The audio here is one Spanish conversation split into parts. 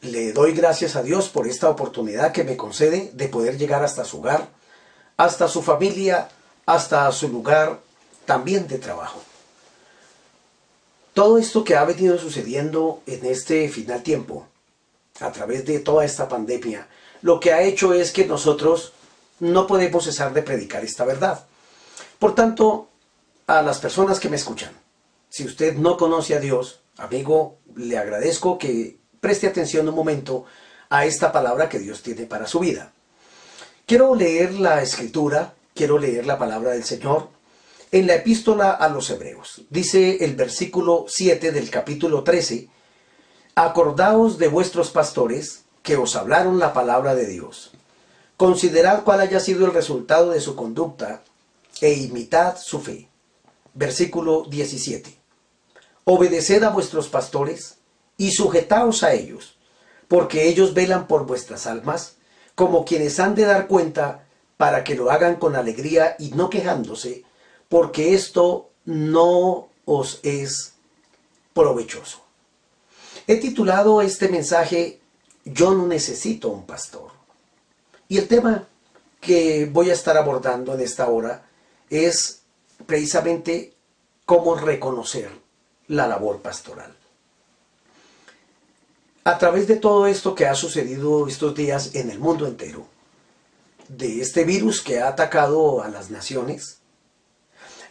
Le doy gracias a Dios por esta oportunidad que me concede de poder llegar hasta su hogar, hasta su familia, hasta su lugar también de trabajo. Todo esto que ha venido sucediendo en este final tiempo, a través de toda esta pandemia, lo que ha hecho es que nosotros no podemos cesar de predicar esta verdad. Por tanto, a las personas que me escuchan, si usted no conoce a Dios, amigo, le agradezco que preste atención un momento a esta palabra que Dios tiene para su vida. Quiero leer la escritura, quiero leer la palabra del Señor en la epístola a los hebreos. Dice el versículo 7 del capítulo 13, Acordaos de vuestros pastores que os hablaron la palabra de Dios. Considerad cuál haya sido el resultado de su conducta e imitad su fe. Versículo 17. Obedeced a vuestros pastores y sujetaos a ellos, porque ellos velan por vuestras almas, como quienes han de dar cuenta para que lo hagan con alegría y no quejándose, porque esto no os es provechoso. He titulado este mensaje Yo no necesito un pastor. Y el tema que voy a estar abordando en esta hora es precisamente cómo reconocer la labor pastoral. A través de todo esto que ha sucedido estos días en el mundo entero, de este virus que ha atacado a las naciones,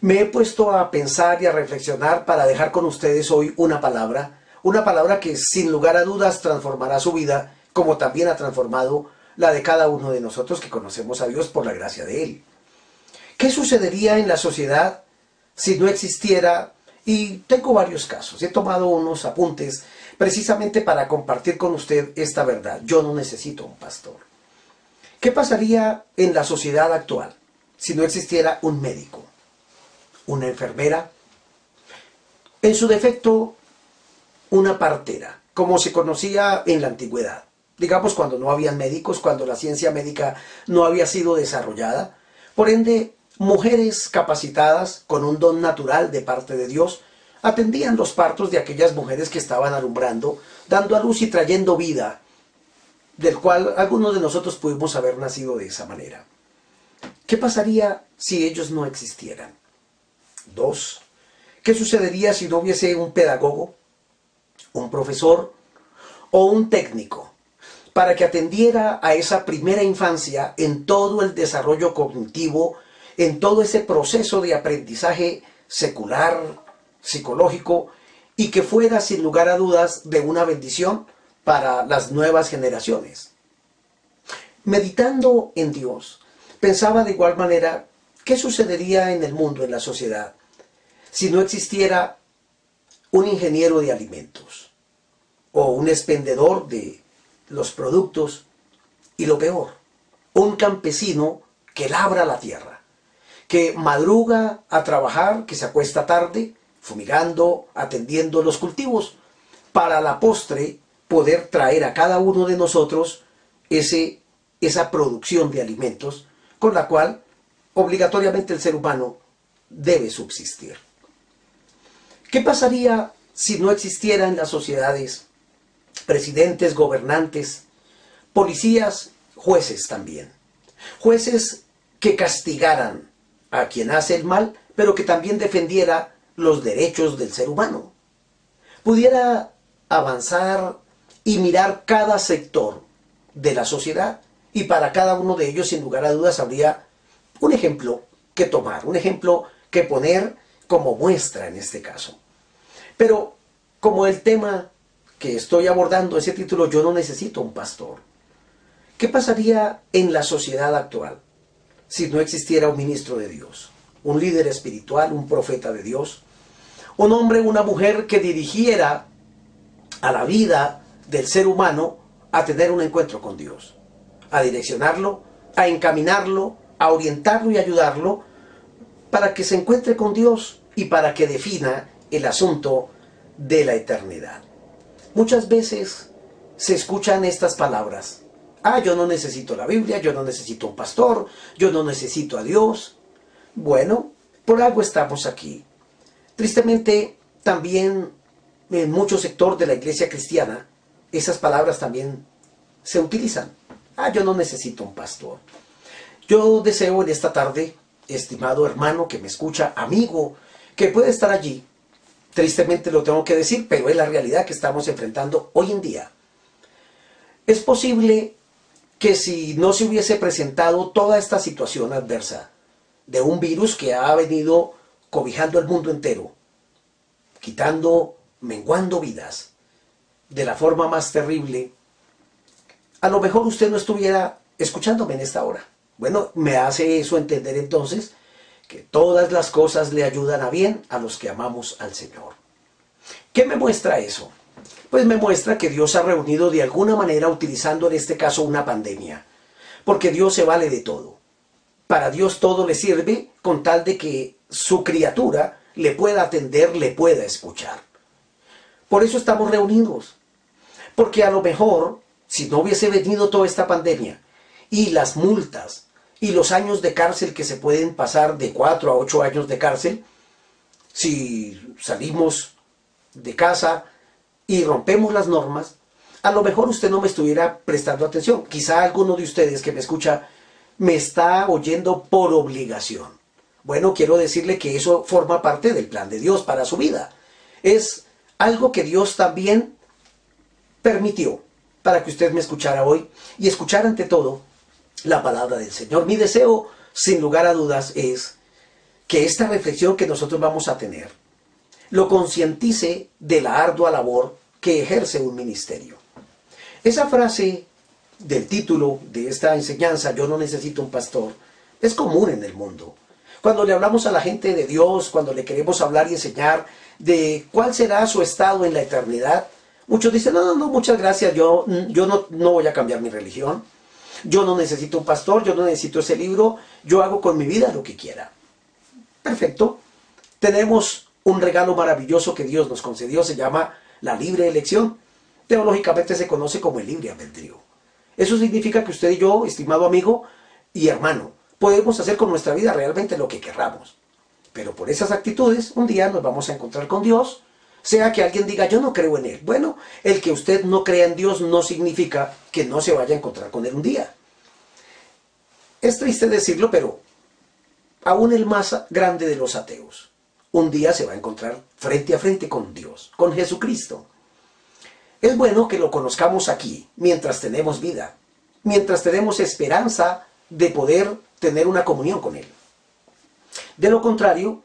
me he puesto a pensar y a reflexionar para dejar con ustedes hoy una palabra, una palabra que sin lugar a dudas transformará su vida, como también ha transformado la de cada uno de nosotros que conocemos a Dios por la gracia de Él. ¿Qué sucedería en la sociedad si no existiera? Y tengo varios casos, he tomado unos apuntes precisamente para compartir con usted esta verdad. Yo no necesito un pastor. ¿Qué pasaría en la sociedad actual si no existiera un médico, una enfermera, en su defecto una partera, como se conocía en la antigüedad? Digamos cuando no habían médicos, cuando la ciencia médica no había sido desarrollada. Por ende, mujeres capacitadas con un don natural de parte de Dios atendían los partos de aquellas mujeres que estaban alumbrando, dando a luz y trayendo vida, del cual algunos de nosotros pudimos haber nacido de esa manera. ¿Qué pasaría si ellos no existieran? Dos, ¿qué sucedería si no hubiese un pedagogo, un profesor o un técnico para que atendiera a esa primera infancia en todo el desarrollo cognitivo, en todo ese proceso de aprendizaje secular, psicológico y que fuera sin lugar a dudas de una bendición para las nuevas generaciones. Meditando en Dios, pensaba de igual manera qué sucedería en el mundo, en la sociedad, si no existiera un ingeniero de alimentos o un expendedor de los productos y lo peor, un campesino que labra la tierra, que madruga a trabajar, que se acuesta tarde, fumigando, atendiendo los cultivos, para la postre poder traer a cada uno de nosotros ese, esa producción de alimentos con la cual obligatoriamente el ser humano debe subsistir. ¿Qué pasaría si no existieran las sociedades presidentes, gobernantes, policías, jueces también? Jueces que castigaran a quien hace el mal, pero que también defendiera los derechos del ser humano. Pudiera avanzar y mirar cada sector de la sociedad y para cada uno de ellos, sin lugar a dudas, habría un ejemplo que tomar, un ejemplo que poner como muestra en este caso. Pero como el tema que estoy abordando, ese título, yo no necesito un pastor. ¿Qué pasaría en la sociedad actual si no existiera un ministro de Dios? Un líder espiritual, un profeta de Dios, un hombre una mujer que dirigiera a la vida del ser humano a tener un encuentro con Dios, a direccionarlo, a encaminarlo, a orientarlo y ayudarlo para que se encuentre con Dios y para que defina el asunto de la eternidad. Muchas veces se escuchan estas palabras. Ah, yo no necesito la Biblia, yo no necesito un pastor, yo no necesito a Dios. Bueno, por algo estamos aquí. Tristemente, también en mucho sector de la iglesia cristiana, esas palabras también se utilizan. Ah, yo no necesito un pastor. Yo deseo en esta tarde, estimado hermano que me escucha, amigo, que puede estar allí. Tristemente lo tengo que decir, pero es la realidad que estamos enfrentando hoy en día. Es posible que si no se hubiese presentado toda esta situación adversa de un virus que ha venido cobijando el mundo entero, quitando, menguando vidas de la forma más terrible, a lo mejor usted no estuviera escuchándome en esta hora. Bueno, me hace eso entender entonces que todas las cosas le ayudan a bien a los que amamos al Señor. ¿Qué me muestra eso? Pues me muestra que Dios ha reunido de alguna manera utilizando en este caso una pandemia. Porque Dios se vale de todo. Para Dios todo le sirve con tal de que su criatura le pueda atender, le pueda escuchar. Por eso estamos reunidos. Porque a lo mejor, si no hubiese venido toda esta pandemia y las multas y los años de cárcel que se pueden pasar de 4 a 8 años de cárcel, si salimos de casa y rompemos las normas, a lo mejor usted no me estuviera prestando atención. Quizá alguno de ustedes que me escucha me está oyendo por obligación. Bueno, quiero decirle que eso forma parte del plan de Dios para su vida. Es algo que Dios también permitió para que usted me escuchara hoy y escuchar ante todo la palabra del Señor. Mi deseo, sin lugar a dudas, es que esta reflexión que nosotros vamos a tener lo concientice de la ardua labor que ejerce un ministerio. Esa frase del título de esta enseñanza, yo no necesito un pastor, es común en el mundo. Cuando le hablamos a la gente de Dios, cuando le queremos hablar y enseñar de cuál será su estado en la eternidad, muchos dicen, no, no, no, muchas gracias, yo, yo no, no voy a cambiar mi religión, yo no necesito un pastor, yo no necesito ese libro, yo hago con mi vida lo que quiera. Perfecto. Tenemos un regalo maravilloso que Dios nos concedió, se llama la libre elección. Teológicamente se conoce como el libre albedrío. Eso significa que usted y yo, estimado amigo y hermano, podemos hacer con nuestra vida realmente lo que querramos. Pero por esas actitudes, un día nos vamos a encontrar con Dios, sea que alguien diga, yo no creo en Él. Bueno, el que usted no crea en Dios no significa que no se vaya a encontrar con Él un día. Es triste decirlo, pero aún el más grande de los ateos, un día se va a encontrar frente a frente con Dios, con Jesucristo. Es bueno que lo conozcamos aquí, mientras tenemos vida, mientras tenemos esperanza de poder tener una comunión con Él. De lo contrario,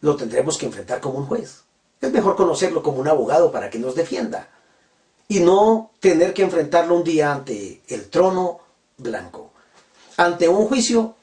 lo tendremos que enfrentar como un juez. Es mejor conocerlo como un abogado para que nos defienda y no tener que enfrentarlo un día ante el trono blanco, ante un juicio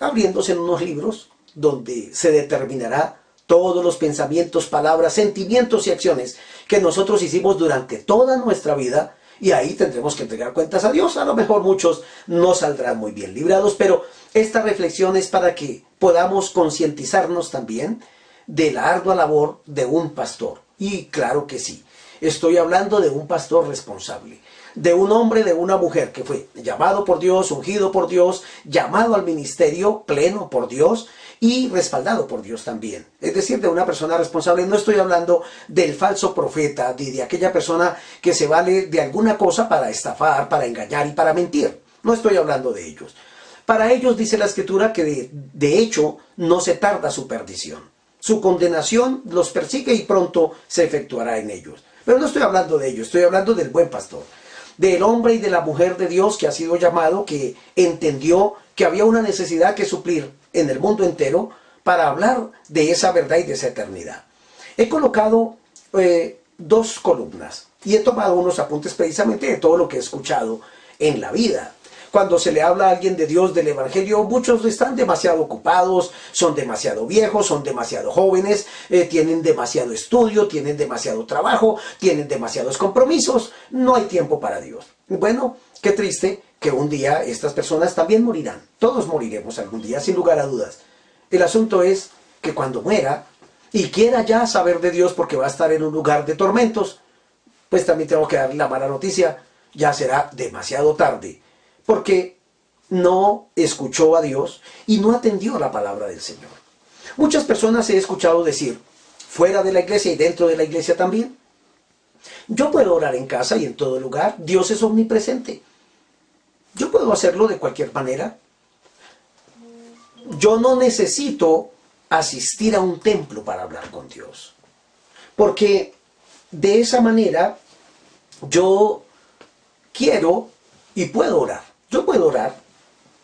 abriéndose en unos libros donde se determinará todos los pensamientos, palabras, sentimientos y acciones que nosotros hicimos durante toda nuestra vida y ahí tendremos que entregar cuentas a Dios. A lo mejor muchos no saldrán muy bien librados, pero esta reflexión es para que podamos concientizarnos también de la ardua labor de un pastor. Y claro que sí, estoy hablando de un pastor responsable, de un hombre, de una mujer que fue llamado por Dios, ungido por Dios, llamado al ministerio pleno por Dios y respaldado por Dios también. Es decir, de una persona responsable. No estoy hablando del falso profeta, de, de aquella persona que se vale de alguna cosa para estafar, para engañar y para mentir. No estoy hablando de ellos. Para ellos dice la escritura que de, de hecho no se tarda su perdición. Su condenación los persigue y pronto se efectuará en ellos. Pero no estoy hablando de ellos, estoy hablando del buen pastor. Del hombre y de la mujer de Dios que ha sido llamado, que entendió que había una necesidad que suplir en el mundo entero para hablar de esa verdad y de esa eternidad. He colocado eh, dos columnas y he tomado unos apuntes precisamente de todo lo que he escuchado en la vida. cuando se le habla a alguien de Dios, del Evangelio, muchos están demasiado ocupados, son demasiado viejos, son demasiado jóvenes, eh, tienen demasiado estudio, tienen demasiado trabajo, tienen demasiados compromisos, no hay tiempo para Dios. Bueno, qué triste que un día estas personas también morirán. Todos moriremos algún día, sin lugar a dudas. El asunto es que cuando muera y quiera ya saber de Dios porque va a estar en un lugar de tormentos, pues también tengo que darle la mala noticia, ya será demasiado tarde porque no escuchó a Dios y no atendió la palabra del Señor. Muchas personas he escuchado decir, fuera de la iglesia y dentro de la iglesia también, yo puedo orar en casa y en todo lugar, Dios es omnipresente. Yo puedo hacerlo de cualquier manera. Yo no necesito asistir a un templo para hablar con Dios. Porque de esa manera yo quiero y puedo orar. Yo puedo orar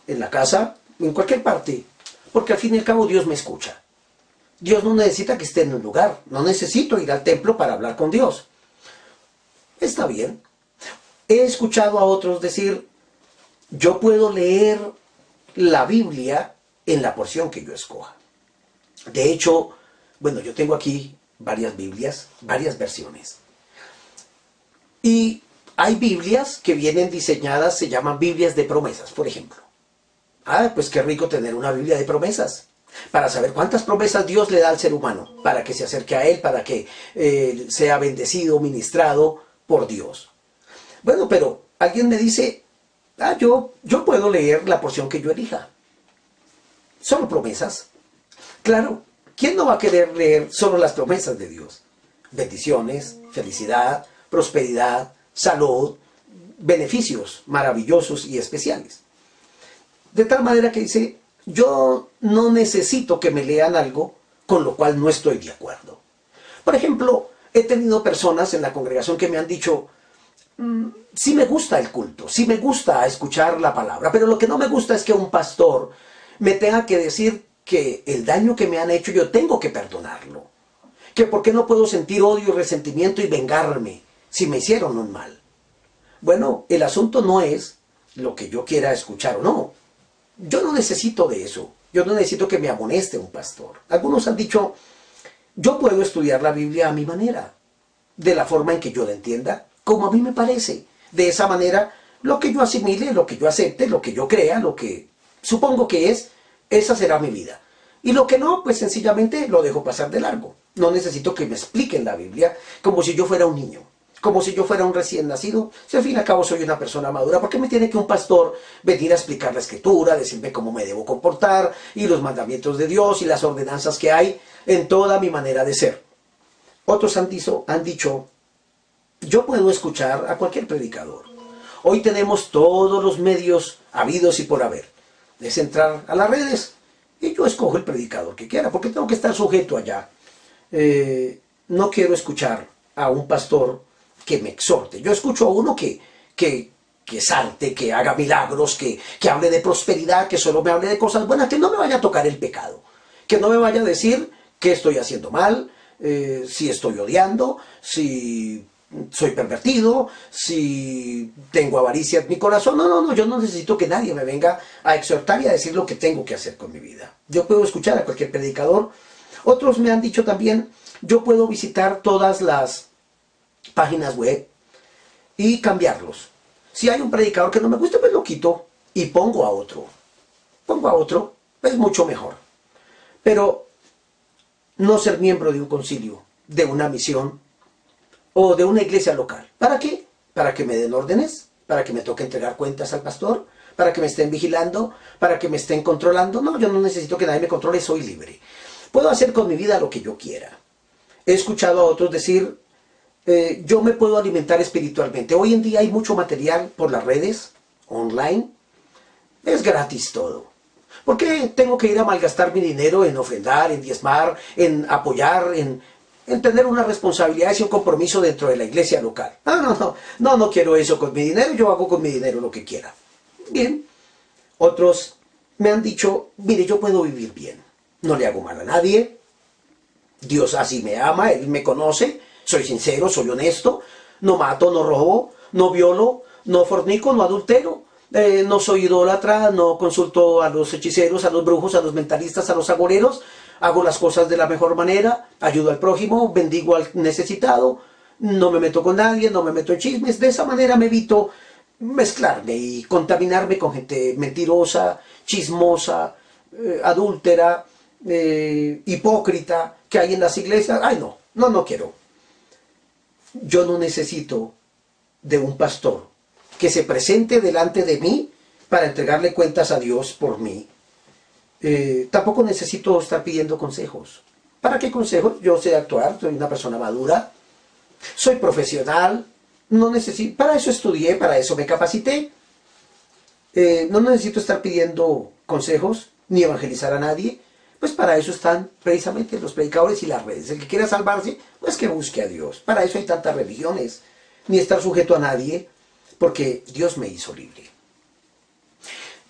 en la casa, en cualquier parte, porque al fin y al cabo Dios me escucha. Dios no necesita que esté en un lugar, no necesito ir al templo para hablar con Dios. Está bien. He escuchado a otros decir, yo puedo leer la Biblia en la porción que yo escoja. De hecho, bueno, yo tengo aquí varias Biblias, varias versiones. Y hay Biblias que vienen diseñadas, se llaman Biblias de promesas, por ejemplo. Ah, pues qué rico tener una Biblia de promesas. Para saber cuántas promesas Dios le da al ser humano, para que se acerque a Él, para que eh, sea bendecido, ministrado por Dios. Bueno, pero alguien me dice, ah, yo, yo puedo leer la porción que yo elija. Solo promesas. Claro, ¿quién no va a querer leer solo las promesas de Dios? Bendiciones, felicidad, prosperidad, salud, beneficios maravillosos y especiales. De tal manera que dice, yo no necesito que me lean algo con lo cual no estoy de acuerdo. Por ejemplo, he tenido personas en la congregación que me han dicho, sí me gusta el culto, sí me gusta escuchar la palabra, pero lo que no me gusta es que un pastor me tenga que decir que el daño que me han hecho yo tengo que perdonarlo. Que por qué no puedo sentir odio, resentimiento y vengarme si me hicieron un mal. Bueno, el asunto no es lo que yo quiera escuchar o no. Yo no necesito de eso. Yo no necesito que me amoneste un pastor. Algunos han dicho, yo puedo estudiar la Biblia a mi manera, de la forma en que yo la entienda, como a mí me parece. De esa manera, lo que yo asimile, lo que yo acepte, lo que yo crea, lo que supongo que es, esa será mi vida. Y lo que no, pues sencillamente lo dejo pasar de largo. No necesito que me expliquen la Biblia como si yo fuera un niño como si yo fuera un recién nacido, si al fin y al cabo soy una persona madura, ¿por qué me tiene que un pastor venir a explicar la escritura, decirme cómo me debo comportar y los mandamientos de Dios y las ordenanzas que hay en toda mi manera de ser? Otros han dicho, han dicho yo puedo escuchar a cualquier predicador. Hoy tenemos todos los medios habidos y por haber. Es entrar a las redes y yo escojo el predicador que quiera, porque tengo que estar sujeto allá. Eh, no quiero escuchar a un pastor que me exhorte. Yo escucho a uno que, que, que salte, que haga milagros, que, que hable de prosperidad, que solo me hable de cosas buenas, que no me vaya a tocar el pecado, que no me vaya a decir que estoy haciendo mal, eh, si estoy odiando, si soy pervertido, si tengo avaricia en mi corazón. No, no, no, yo no necesito que nadie me venga a exhortar y a decir lo que tengo que hacer con mi vida. Yo puedo escuchar a cualquier predicador. Otros me han dicho también, yo puedo visitar todas las páginas web y cambiarlos. Si hay un predicador que no me gusta, pues lo quito y pongo a otro. Pongo a otro, es mucho mejor. Pero no ser miembro de un concilio, de una misión o de una iglesia local. ¿Para qué? Para que me den órdenes, para que me toque entregar cuentas al pastor, para que me estén vigilando, para que me estén controlando. No, yo no necesito que nadie me controle, soy libre. Puedo hacer con mi vida lo que yo quiera. He escuchado a otros decir, eh, yo me puedo alimentar espiritualmente. Hoy en día hay mucho material por las redes, online. Es gratis todo. ¿Por qué tengo que ir a malgastar mi dinero en ofrendar, en diezmar, en apoyar, en, en tener una responsabilidad y un compromiso dentro de la iglesia local? Ah, no, no, no, no quiero eso con mi dinero, yo hago con mi dinero lo que quiera. Bien. Otros me han dicho, mire, yo puedo vivir bien. No le hago mal a nadie. Dios así me ama, Él me conoce soy sincero, soy honesto, no mato, no robo, no violo, no fornico, no adultero. eh, no soy idólatra, no consulto a los hechiceros, a los brujos, a los mentalistas, a los agoreros, hago las cosas de la mejor manera, ayudo al prójimo, bendigo al necesitado, no me meto con nadie, no me meto en chismes, de esa manera me evito mezclarme y contaminarme con gente mentirosa, chismosa, eh, adúltera, eh, hipócrita que hay en las iglesias. Ay, no, no, no quiero. Yo no necesito de un pastor que se presente delante de mí para entregarle cuentas a Dios por mí. Eh, tampoco necesito estar pidiendo consejos. ¿Para qué consejos? Yo sé actuar, soy una persona madura, soy profesional, no necesito, para eso estudié, para eso me capacité. Eh, no necesito estar pidiendo consejos ni evangelizar a nadie, pues para eso están precisamente los predicadores y las redes. El que quiera salvarse, pues que busque a Dios. Para eso hay tantas religiones, ni estar sujeto a nadie, porque Dios me hizo libre.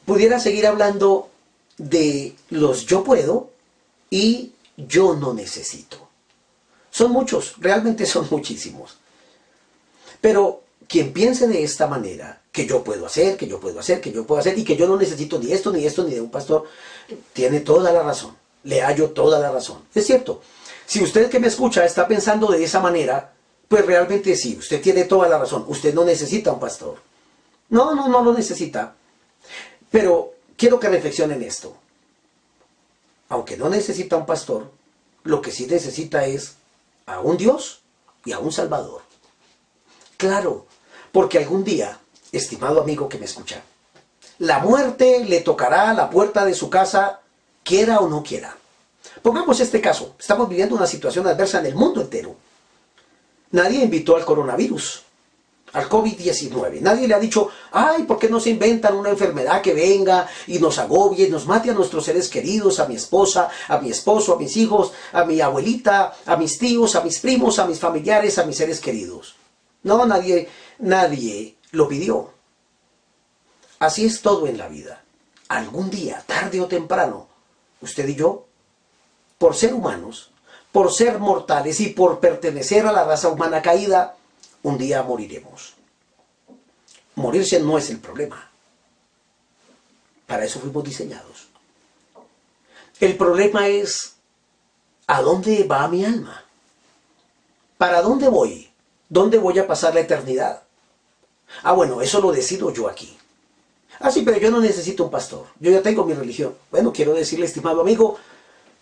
Pudiera seguir hablando de los yo puedo y yo no necesito. Son muchos, realmente son muchísimos. Pero quien piense de esta manera, que yo puedo hacer, que yo puedo hacer, que yo puedo hacer, y que yo no necesito ni esto, ni esto, ni de un pastor, tiene toda la razón. Le hallo toda la razón. Es cierto. Si usted que me escucha está pensando de esa manera, pues realmente sí, usted tiene toda la razón. Usted no necesita un pastor. No, no, no lo necesita. Pero quiero que reflexionen esto. Aunque no necesita un pastor, lo que sí necesita es a un Dios y a un Salvador. Claro, porque algún día, estimado amigo que me escucha, la muerte le tocará a la puerta de su casa, quiera o no quiera. Pongamos este caso, estamos viviendo una situación adversa en el mundo entero. Nadie invitó al coronavirus, al COVID-19. Nadie le ha dicho, ay, ¿por qué no se inventan una enfermedad que venga y nos agobie y nos mate a nuestros seres queridos, a mi esposa, a mi esposo, a mis hijos, a mi abuelita, a mis tíos, a mis primos, a mis familiares, a mis seres queridos? No, nadie, nadie lo pidió. Así es todo en la vida. Algún día, tarde o temprano, usted y yo, por ser humanos, por ser mortales y por pertenecer a la raza humana caída, un día moriremos. Morirse no es el problema. Para eso fuimos diseñados. El problema es, ¿a dónde va mi alma? ¿Para dónde voy? ¿Dónde voy a pasar la eternidad? Ah, bueno, eso lo decido yo aquí. Ah, sí, pero yo no necesito un pastor. Yo ya tengo mi religión. Bueno, quiero decirle, estimado amigo,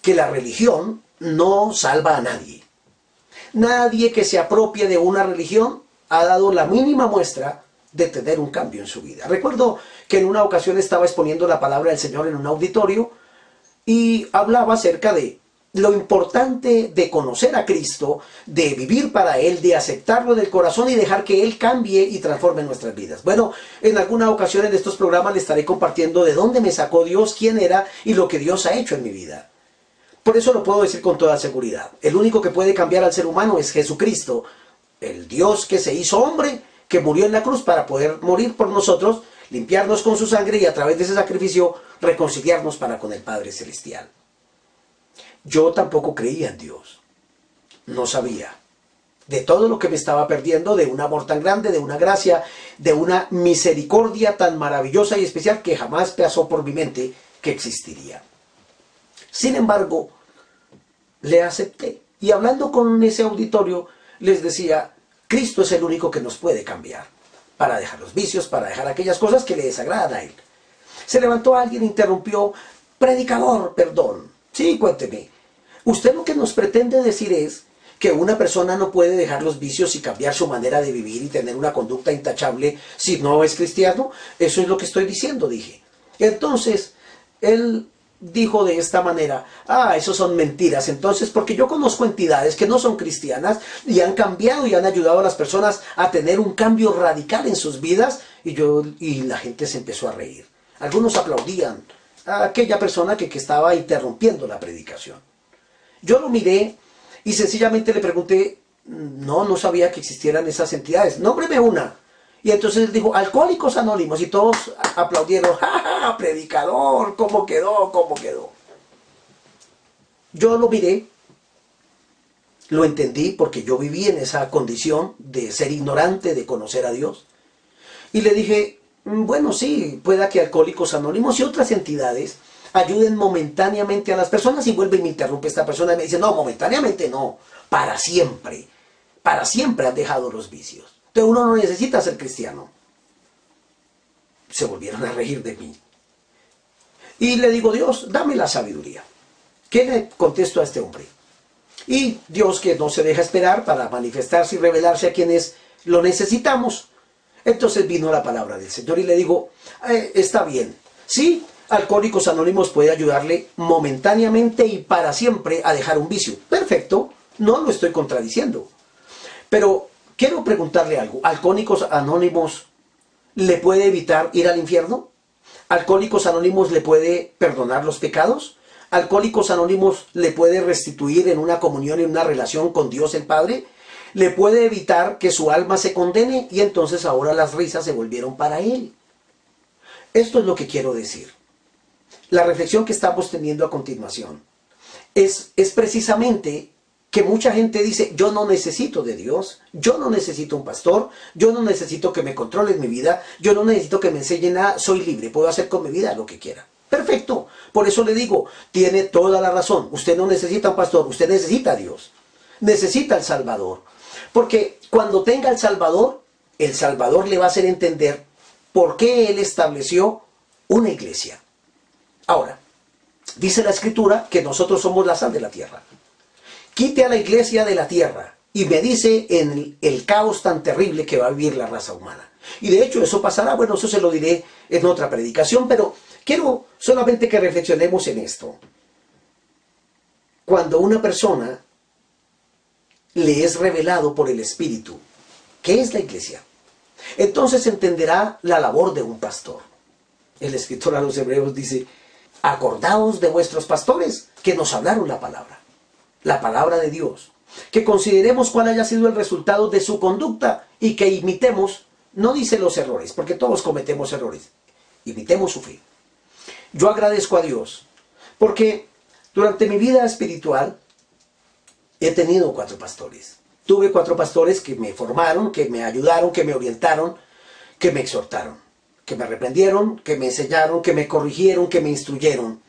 que la religión no salva a nadie. Nadie que se apropie de una religión ha dado la mínima muestra de tener un cambio en su vida. Recuerdo que en una ocasión estaba exponiendo la palabra del Señor en un auditorio y hablaba acerca de lo importante de conocer a Cristo, de vivir para Él, de aceptarlo en el corazón y dejar que Él cambie y transforme nuestras vidas. Bueno, en alguna ocasión en estos programas le estaré compartiendo de dónde me sacó Dios, quién era y lo que Dios ha hecho en mi vida. Por eso lo puedo decir con toda seguridad. El único que puede cambiar al ser humano es Jesucristo, el Dios que se hizo hombre, que murió en la cruz para poder morir por nosotros, limpiarnos con su sangre y a través de ese sacrificio reconciliarnos para con el Padre Celestial. Yo tampoco creía en Dios. No sabía de todo lo que me estaba perdiendo, de un amor tan grande, de una gracia, de una misericordia tan maravillosa y especial que jamás pasó por mi mente que existiría. Sin embargo, le acepté. Y hablando con ese auditorio, les decía, Cristo es el único que nos puede cambiar, para dejar los vicios, para dejar aquellas cosas que le desagradan a Él. Se levantó alguien, interrumpió, predicador, perdón. Sí, cuénteme. Usted lo que nos pretende decir es que una persona no puede dejar los vicios y cambiar su manera de vivir y tener una conducta intachable si no es cristiano. Eso es lo que estoy diciendo, dije. Entonces, él dijo de esta manera, ah, eso son mentiras. Entonces, porque yo conozco entidades que no son cristianas y han cambiado y han ayudado a las personas a tener un cambio radical en sus vidas y, yo, y la gente se empezó a reír. Algunos aplaudían a aquella persona que, que estaba interrumpiendo la predicación. Yo lo miré y sencillamente le pregunté, no, no sabía que existieran esas entidades, nómbreme una. Y entonces dijo, Alcohólicos Anónimos, y todos aplaudieron, ¡ja, predicador! ¿Cómo quedó? ¿Cómo quedó? Yo lo miré, lo entendí porque yo viví en esa condición de ser ignorante, de conocer a Dios. Y le dije, mm, bueno, sí, pueda que Alcohólicos Anónimos y otras entidades ayuden momentáneamente a las personas y vuelve y me interrumpe esta persona y me dice, no, momentáneamente no, para siempre, para siempre han dejado los vicios. Uno no necesita ser cristiano. Se volvieron a reír de mí. Y le digo, Dios, dame la sabiduría. ¿Qué le contesto a este hombre? Y Dios que no se deja esperar para manifestarse y revelarse a quienes lo necesitamos. Entonces vino la palabra del Señor y le digo, eh, está bien, sí, Alcohólicos Anónimos puede ayudarle momentáneamente y para siempre a dejar un vicio. Perfecto, no lo estoy contradiciendo. Pero quiero preguntarle algo, ¿Alcohólicos Anónimos le puede evitar ir al infierno? ¿Alcohólicos Anónimos le puede perdonar los pecados? ¿Alcohólicos Anónimos le puede restituir en una comunión y una relación con Dios el Padre? ¿Le puede evitar que su alma se condene? Y entonces ahora las risas se volvieron para él. Esto es lo que quiero decir. La reflexión que estamos teniendo a continuación es, es precisamente que mucha gente dice, yo no necesito de Dios, yo no necesito un pastor, yo no necesito que me controlen mi vida, yo no necesito que me enseñen nada, soy libre, puedo hacer con mi vida lo que quiera. Perfecto. Por eso le digo, tiene toda la razón. Usted no necesita un pastor, usted necesita a Dios. Necesita al Salvador. Porque cuando tenga al Salvador, el Salvador le va a hacer entender por qué Él estableció una iglesia. Ahora, dice la Escritura que nosotros somos la sal de la tierra quite a la iglesia de la tierra y me dice en el caos tan terrible que va a vivir la raza humana. Y de hecho eso pasará, bueno, eso se lo diré en otra predicación, pero quiero solamente que reflexionemos en esto. Cuando una persona le es revelado por el Espíritu, ¿qué es la iglesia? Entonces entenderá la labor de un pastor. El escritor a los hebreos dice, acordaos de vuestros pastores que nos hablaron la palabra la palabra de Dios, que consideremos cuál haya sido el resultado de su conducta y que imitemos, no dice los errores, porque todos cometemos errores, imitemos su fe. Yo agradezco a Dios, porque durante mi vida espiritual he tenido cuatro pastores. Tuve cuatro pastores que me formaron, que me ayudaron, que me orientaron, que me exhortaron, que me reprendieron, que me enseñaron, que me corrigieron, que me instruyeron,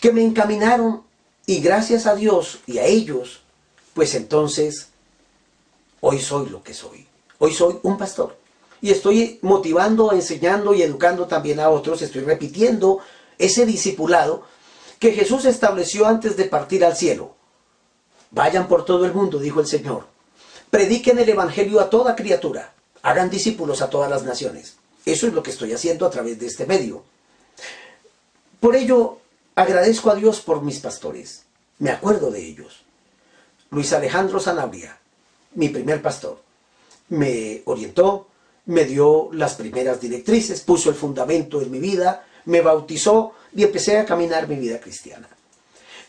que me encaminaron y gracias a Dios y a ellos, pues entonces, hoy soy lo que soy. Hoy soy un pastor. Y estoy motivando, enseñando y educando también a otros. Estoy repitiendo ese discipulado que Jesús estableció antes de partir al cielo. Vayan por todo el mundo, dijo el Señor. Prediquen el Evangelio a toda criatura. Hagan discípulos a todas las naciones. Eso es lo que estoy haciendo a través de este medio. Por ello, Agradezco a Dios por mis pastores. Me acuerdo de ellos. Luis Alejandro Sanabria, mi primer pastor, me orientó, me dio las primeras directrices, puso el fundamento en mi vida, me bautizó y empecé a caminar mi vida cristiana.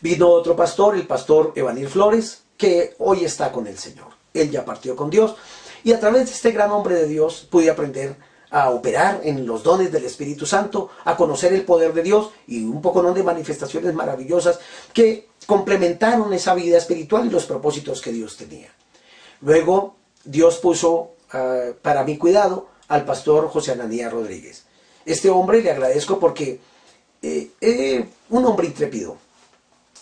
Vino otro pastor, el pastor Evanil Flores, que hoy está con el Señor. Él ya partió con Dios y a través de este gran hombre de Dios pude aprender a operar en los dones del Espíritu Santo, a conocer el poder de Dios y un poco de manifestaciones maravillosas que complementaron esa vida espiritual y los propósitos que Dios tenía. Luego Dios puso ah, para mi cuidado al pastor José Ananía Rodríguez. Este hombre le agradezco porque eh, eh, un hombre intrépido.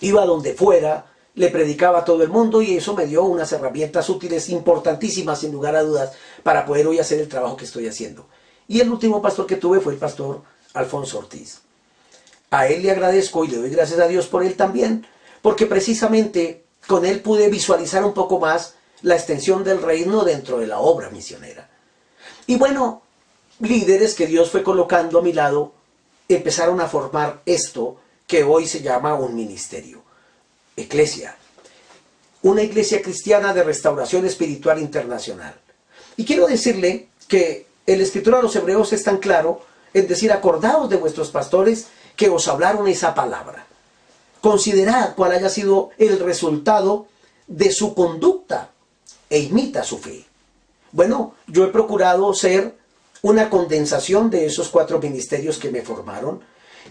Iba donde fuera, le predicaba a todo el mundo y eso me dio unas herramientas útiles importantísimas sin lugar a dudas para poder hoy hacer el trabajo que estoy haciendo. Y el último pastor que tuve fue el pastor Alfonso Ortiz. A él le agradezco y le doy gracias a Dios por él también, porque precisamente con él pude visualizar un poco más la extensión del reino dentro de la obra misionera. Y bueno, líderes que Dios fue colocando a mi lado empezaron a formar esto que hoy se llama un ministerio. Eclesia. Una iglesia cristiana de restauración espiritual internacional. Y quiero decirle que el escritor a los hebreos es tan claro en decir, acordaos de vuestros pastores que os hablaron esa palabra. Considerad cuál haya sido el resultado de su conducta e imita su fe. Bueno, yo he procurado ser una condensación de esos cuatro ministerios que me formaron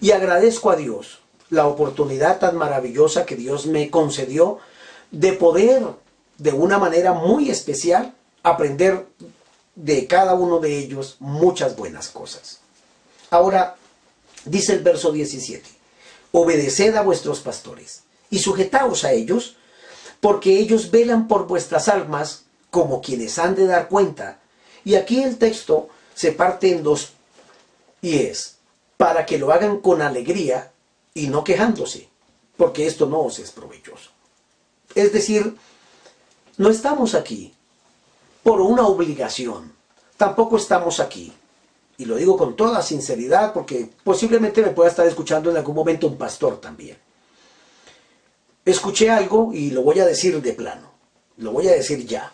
y agradezco a Dios la oportunidad tan maravillosa que Dios me concedió de poder de una manera muy especial aprender de cada uno de ellos muchas buenas cosas. Ahora, dice el verso 17, obedeced a vuestros pastores y sujetaos a ellos, porque ellos velan por vuestras almas como quienes han de dar cuenta. Y aquí el texto se parte en dos, y es, para que lo hagan con alegría y no quejándose, porque esto no os es provechoso. Es decir, no estamos aquí por una obligación, tampoco estamos aquí, y lo digo con toda sinceridad porque posiblemente me pueda estar escuchando en algún momento un pastor también. Escuché algo y lo voy a decir de plano, lo voy a decir ya.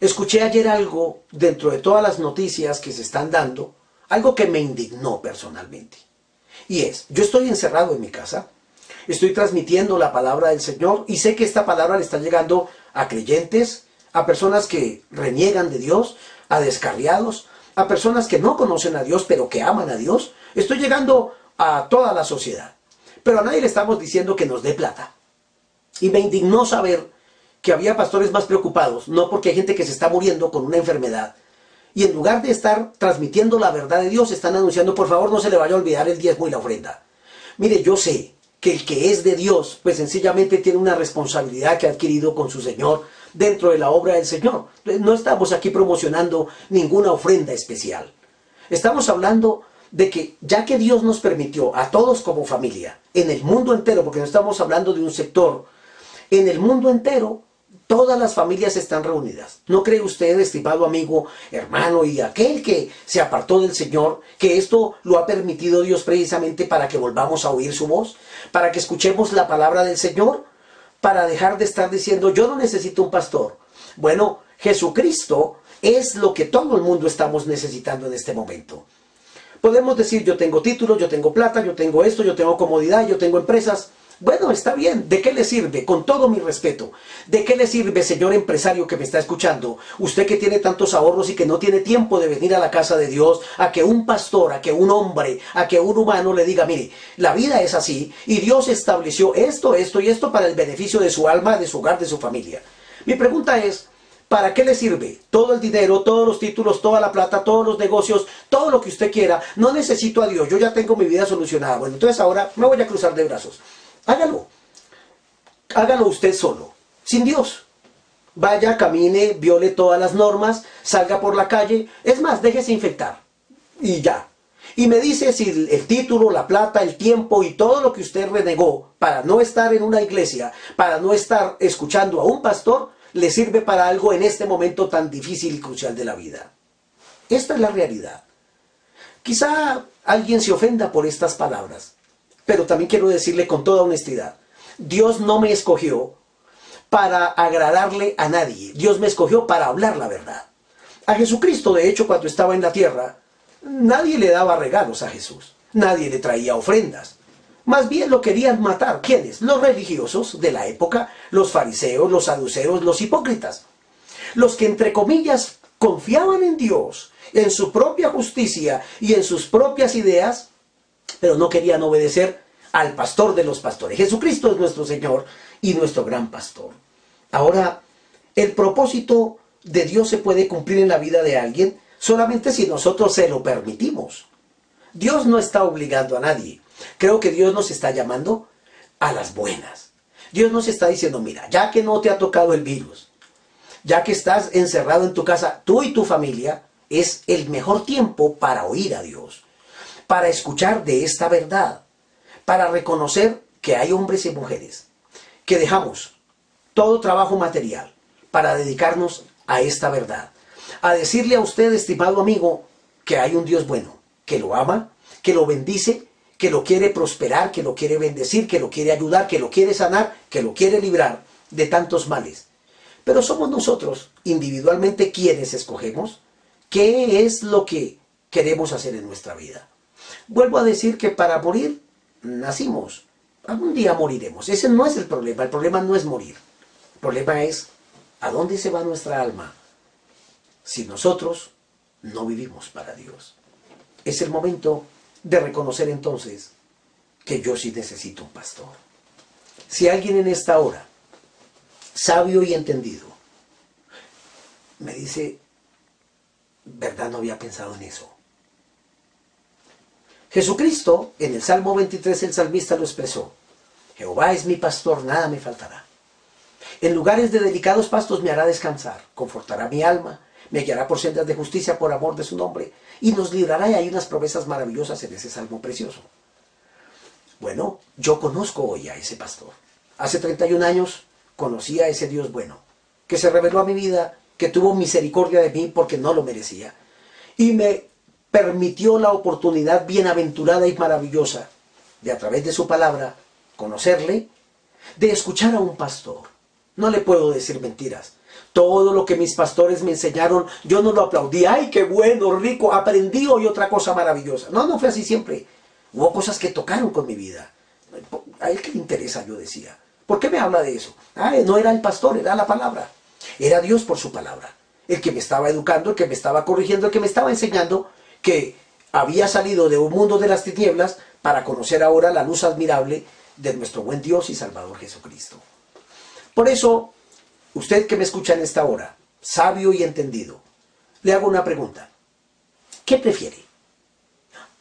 Escuché ayer algo dentro de todas las noticias que se están dando, algo que me indignó personalmente. Y es, yo estoy encerrado en mi casa, estoy transmitiendo la palabra del Señor y sé que esta palabra le está llegando a creyentes, a personas que reniegan de Dios, a descarriados, a personas que no conocen a Dios pero que aman a Dios. Estoy llegando a toda la sociedad. Pero a nadie le estamos diciendo que nos dé plata. Y me indignó saber que había pastores más preocupados, no porque hay gente que se está muriendo con una enfermedad. Y en lugar de estar transmitiendo la verdad de Dios, están anunciando, por favor, no se le vaya a olvidar el diezmo y la ofrenda. Mire, yo sé que el que es de Dios, pues sencillamente tiene una responsabilidad que ha adquirido con su Señor dentro de la obra del Señor. No estamos aquí promocionando ninguna ofrenda especial. Estamos hablando de que ya que Dios nos permitió a todos como familia, en el mundo entero, porque no estamos hablando de un sector, en el mundo entero todas las familias están reunidas. ¿No cree usted, estimado amigo, hermano y aquel que se apartó del Señor, que esto lo ha permitido Dios precisamente para que volvamos a oír su voz? ¿Para que escuchemos la palabra del Señor? ¿Para dejar de estar diciendo, yo no necesito un pastor? Bueno, Jesucristo es lo que todo el mundo estamos necesitando en este momento. Podemos decir, yo tengo títulos, yo tengo plata, yo tengo esto, yo tengo comodidad, yo tengo empresas. Bueno, está bien. ¿De qué le sirve? Con todo mi respeto. ¿De qué le sirve, señor empresario que me está escuchando? Usted que tiene tantos ahorros y que no tiene tiempo de venir a la casa de Dios, a que un pastor, a que un hombre, a que un humano le diga, mire, la vida es así y Dios estableció esto, esto y esto para el beneficio de su alma, de su hogar, de su familia. Mi pregunta es, ¿Para qué le sirve? Todo el dinero, todos los títulos, toda la plata, todos los negocios, todo lo que usted quiera. No necesito a Dios, yo ya tengo mi vida solucionada. Bueno, entonces ahora me voy a cruzar de brazos. Hágalo. Hágalo usted solo, sin Dios. Vaya, camine, viole todas las normas, salga por la calle. Es más, déjese infectar. Y ya. Y me dice si el, título, la plata, el tiempo y todo lo que usted renegó para no estar en una iglesia, para no estar escuchando a un pastor, le sirve para algo en este momento tan difícil y crucial de la vida. Esta es la realidad. Quizá alguien se ofenda por estas palabras, pero también quiero decirle con toda honestidad, Dios no me escogió para agradarle a nadie. Dios me escogió para hablar la verdad. A Jesucristo, de hecho, cuando estaba en la tierra, nadie le daba regalos a Jesús. Nadie le traía ofrendas. Más bien lo querían matar. ¿Quiénes? Los religiosos de la época, los fariseos, los saduceos, los hipócritas. Los que, entre comillas, confiaban en Dios, en su propia justicia y en sus propias ideas, pero no querían obedecer al pastor de los pastores. Jesucristo es nuestro Señor y nuestro gran pastor. Ahora, el propósito de Dios se puede cumplir en la vida de alguien solamente si nosotros se lo permitimos. Dios no está obligando a nadie. Creo que Dios nos está llamando a las buenas. Dios nos está diciendo, mira, ya que no te ha tocado el virus, ya que estás encerrado en tu casa, tú y tu familia, es el mejor tiempo para oír a Dios para escuchar de esta verdad, para reconocer que hay hombres y mujeres que dejamos todo trabajo material para dedicarnos a esta verdad, a decirle a usted, estimado amigo, que hay un Dios bueno, que lo ama, que lo bendice, que lo quiere prosperar, que lo quiere bendecir, que lo quiere ayudar, que lo quiere sanar, que lo quiere librar de tantos males. Pero somos nosotros individualmente quienes escogemos qué es lo que queremos hacer en nuestra vida. Vuelvo a decir que para morir nacimos. Algún día moriremos. Ese no es el problema. El problema no es morir. El problema es a dónde se va nuestra alma si nosotros no vivimos para Dios. Es el momento de reconocer entonces que yo sí necesito un pastor. Si alguien en esta hora, sabio y entendido, me dice, ¿Verdad no había pensado en eso? Jesucristo, en el Salmo 23, el salmista lo expresó. Jehová es mi pastor, nada me faltará. En lugares de delicados pastos me hará descansar, confortará mi alma, me guiará por sendas de justicia por amor de su nombre, y nos librará y hay unas promesas maravillosas en ese salmo precioso. Bueno, yo conozco hoy a ese pastor. Hace 31 años conocí a ese Dios bueno, que se reveló a mi vida, que tuvo misericordia de mí porque no lo merecía, y me permitió la oportunidad bienaventurada y maravillosa de a través de su palabra conocerle, de escuchar a un pastor. No le puedo decir mentiras. Todo lo que mis pastores me enseñaron, yo no lo aplaudí. ¡Ay, qué bueno, rico! Aprendí hoy otra cosa maravillosa. No, no fue así siempre. Hubo cosas que tocaron con mi vida. ¿A él qué le interesa? Yo decía. ¿Por qué me habla de eso? No era el pastor, era la palabra. Era Dios por su palabra. El que me estaba educando, el que me estaba corrigiendo, el que me estaba enseñando que había salido de un mundo de las tinieblas para conocer ahora la luz admirable de nuestro buen Dios y Salvador Jesucristo. Por eso, usted que me escucha en esta hora, sabio y entendido, le hago una pregunta. ¿Qué prefiere?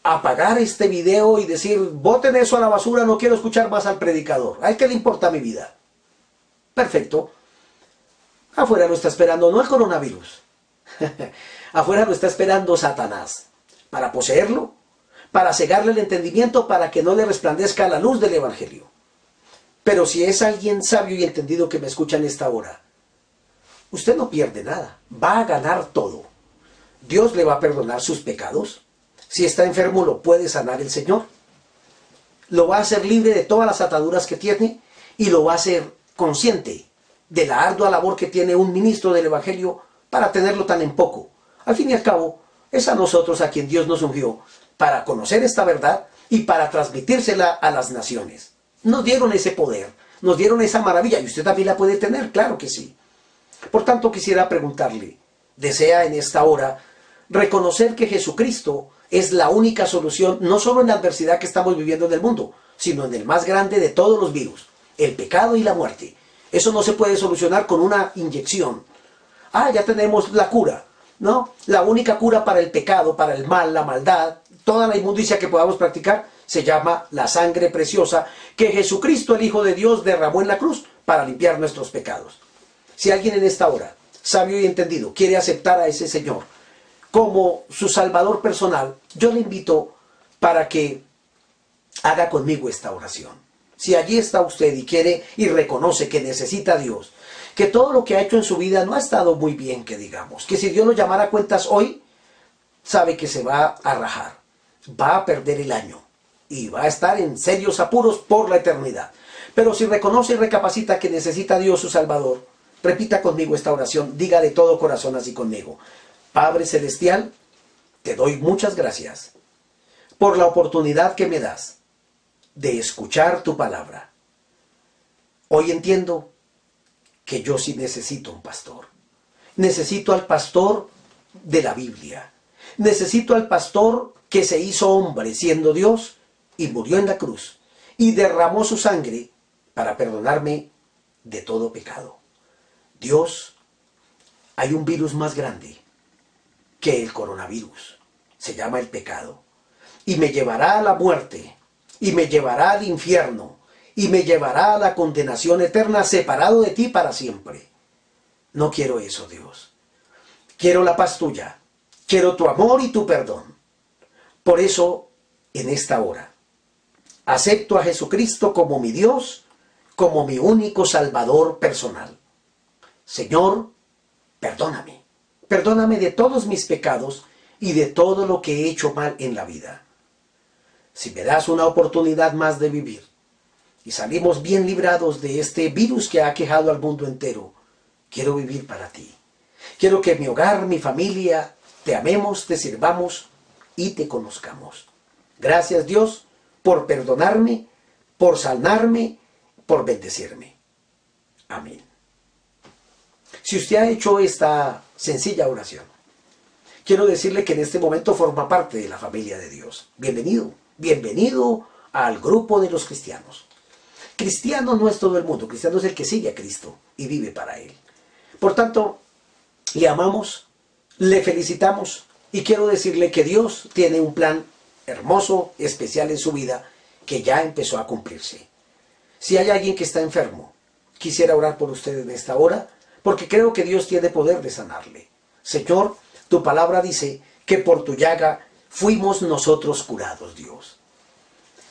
¿Apagar este video y decir, voten eso a la basura, no quiero escuchar más al predicador? ¿A él qué le importa mi vida? Perfecto. Afuera lo está esperando no el coronavirus. Afuera lo está esperando Satanás. Para poseerlo, para cegarle el entendimiento, para que no le resplandezca la luz del Evangelio. Pero si es alguien sabio y entendido que me escucha en esta hora, usted no pierde nada, va a ganar todo. Dios le va a perdonar sus pecados. Si está enfermo, lo puede sanar el Señor. Lo va a hacer libre de todas las ataduras que tiene y lo va a hacer consciente de la ardua labor que tiene un ministro del Evangelio para tenerlo tan en poco. Al fin y al cabo, es a nosotros a quien Dios nos ungió para conocer esta verdad y para transmitírsela a las naciones. Nos dieron ese poder, nos dieron esa maravilla y usted también la puede tener, claro que sí. Por tanto, quisiera preguntarle, ¿desea en esta hora reconocer que Jesucristo es la única solución, no solo en la adversidad que estamos viviendo en el mundo, sino en el más grande de todos los virus, el pecado y la muerte? Eso no se puede solucionar con una inyección. Ah, ya tenemos la cura. No, la única cura para el pecado, para el mal, la maldad, toda la inmundicia que podamos practicar, se llama la sangre preciosa que Jesucristo, el Hijo de Dios, derramó en la cruz para limpiar nuestros pecados. Si alguien en esta hora, sabio y entendido, quiere aceptar a ese Señor como su Salvador personal, yo le invito para que haga conmigo esta oración. Si allí está usted y quiere y reconoce que necesita a Dios, que todo lo que ha hecho en su vida no ha estado muy bien, que digamos, que si Dios lo llamara a cuentas hoy, sabe que se va a rajar, va a perder el año y va a estar en serios apuros por la eternidad. Pero si reconoce y recapacita que necesita a Dios su Salvador, repita conmigo esta oración, diga de todo corazón así conmigo. Padre Celestial, te doy muchas gracias por la oportunidad que me das de escuchar tu palabra. Hoy entiendo que yo sí necesito un pastor. Necesito al pastor de la Biblia. Necesito al pastor que se hizo hombre siendo Dios y murió en la cruz y derramó su sangre para perdonarme de todo pecado. Dios, hay un virus más grande que el coronavirus. Se llama el pecado. Y me llevará a la muerte. Y me llevará al infierno y me llevará a la condenación eterna separado de ti para siempre. No quiero eso, Dios. Quiero la paz tuya. Quiero tu amor y tu perdón. Por eso, en esta hora, acepto a Jesucristo como mi Dios, como mi único Salvador personal. Señor, perdóname. Perdóname de todos mis pecados y de todo lo que he hecho mal en la vida. Si me das una oportunidad más de vivir, y salimos bien librados de este virus que ha quejado al mundo entero, quiero vivir para ti. Quiero que mi hogar, mi familia, te amemos, te sirvamos y te conozcamos. Gracias Dios por perdonarme, por sanarme, por bendecirme. Amén. Si usted ha hecho esta sencilla oración, quiero decirle que en este momento forma parte de la familia de Dios. Bienvenido, bienvenido al grupo de los cristianos. Cristiano no es todo el mundo, cristiano es el que sigue a Cristo y vive para Él. Por tanto, le amamos, Le felicitamos y quiero decirle que Dios tiene un plan hermoso, especial en su vida, que ya empezó a cumplirse. Si hay alguien que está enfermo, quisiera orar por usted en esta hora, porque creo que Dios tiene poder de sanarle. Señor, tu palabra dice que por tu llaga fuimos nosotros curados, Dios.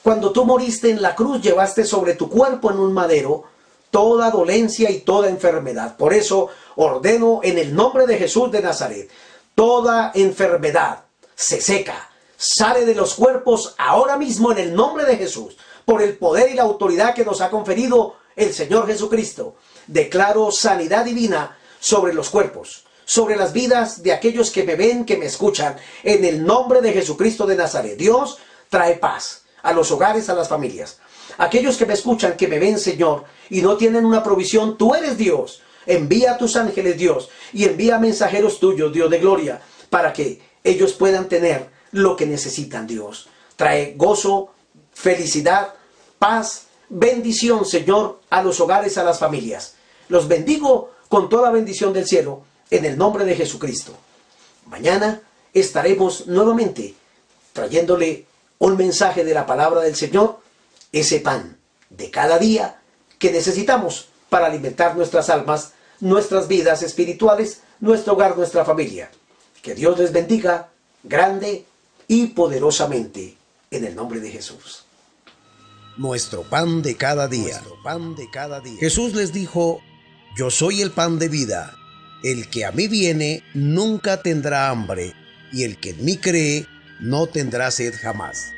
Cuando tú moriste en la cruz, llevaste sobre tu cuerpo en un madero toda dolencia y toda enfermedad. Por eso ordeno en el nombre de Jesús de Nazaret, toda enfermedad se seca, sale de los cuerpos ahora mismo en el nombre de Jesús, por el poder y la autoridad que nos ha conferido el Señor Jesucristo. Declaro sanidad divina sobre los cuerpos, sobre las vidas de aquellos que me ven, que me escuchan, en el nombre de Jesucristo de Nazaret. Dios trae paz a los hogares, a las familias. Aquellos que me escuchan, que me ven, Señor, y no tienen una provisión, tú eres Dios. Envía a tus ángeles, Dios, y envía mensajeros tuyos, Dios de gloria, para que ellos puedan tener lo que necesitan, Dios. Trae gozo, felicidad, paz, bendición, Señor, a los hogares, a las familias. Los bendigo con toda bendición del cielo, en el nombre de Jesucristo. Mañana estaremos nuevamente trayéndole un mensaje de la palabra del Señor, ese pan de cada día que necesitamos para alimentar nuestras almas, nuestras vidas espirituales, nuestro hogar, nuestra familia. Que Dios les bendiga grande y poderosamente en el nombre de Jesús. Nuestro pan de cada día. pan de cada día. Jesús les dijo, yo soy el pan de vida. El que a mí viene nunca tendrá hambre, y el que en mí cree no tendrá sed jamás.